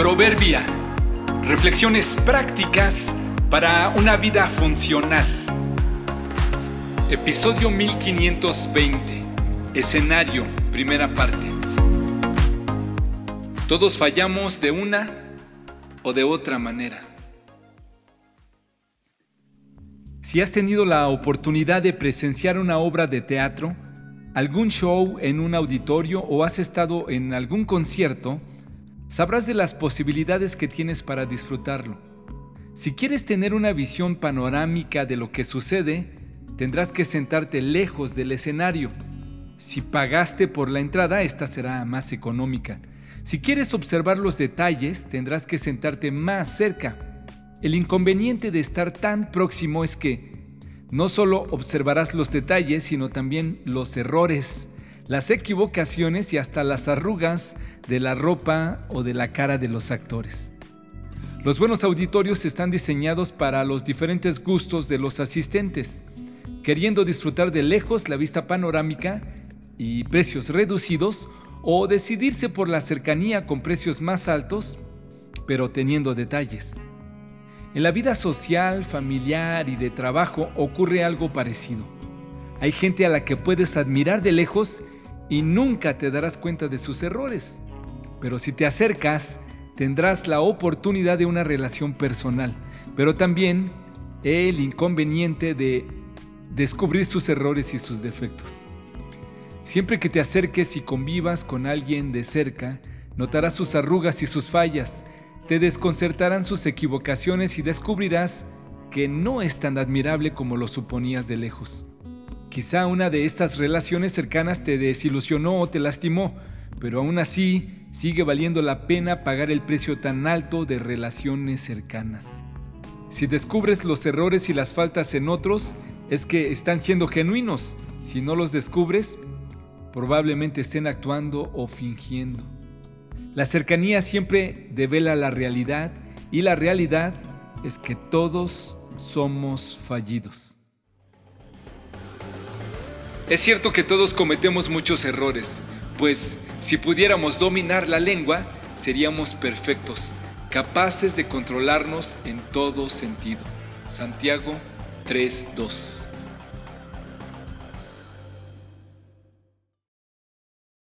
Proverbia. Reflexiones prácticas para una vida funcional. Episodio 1520. Escenario, primera parte. Todos fallamos de una o de otra manera. Si has tenido la oportunidad de presenciar una obra de teatro, algún show en un auditorio o has estado en algún concierto, sabrás de las posibilidades que tienes para disfrutarlo. Si quieres tener una visión panorámica de lo que sucede, tendrás que sentarte lejos del escenario. Si pagaste por la entrada, esta será más económica. Si quieres observar los detalles, tendrás que sentarte más cerca. El inconveniente de estar tan próximo es que no solo observarás los detalles, sino también los errores, las equivocaciones y hasta las arrugas de la ropa o de la cara de los actores. Los buenos auditorios están diseñados para los diferentes gustos de los asistentes, queriendo disfrutar de lejos la vista panorámica y precios reducidos o decidirse por la cercanía con precios más altos, pero teniendo detalles. En la vida social, familiar y de trabajo ocurre algo parecido. Hay gente a la que puedes admirar de lejos y nunca te darás cuenta de sus errores. Pero si te acercas, tendrás la oportunidad de una relación personal, pero también el inconveniente de descubrir sus errores y sus defectos. Siempre que te acerques y convivas con alguien de cerca, notarás sus arrugas y sus fallas, te desconcertarán sus equivocaciones y descubrirás que no es tan admirable como lo suponías de lejos. Quizá una de estas relaciones cercanas te desilusionó o te lastimó, pero aún así sigue valiendo la pena pagar el precio tan alto de relaciones cercanas. Si descubres los errores y las faltas en otros, es que están siendo genuinos. Si no los descubres, probablemente estén actuando o fingiendo. La cercanía siempre devela la realidad y la realidad es que todos somos fallidos. Es cierto que todos cometemos muchos errores, pues si pudiéramos dominar la lengua, seríamos perfectos, capaces de controlarnos en todo sentido. Santiago 3.2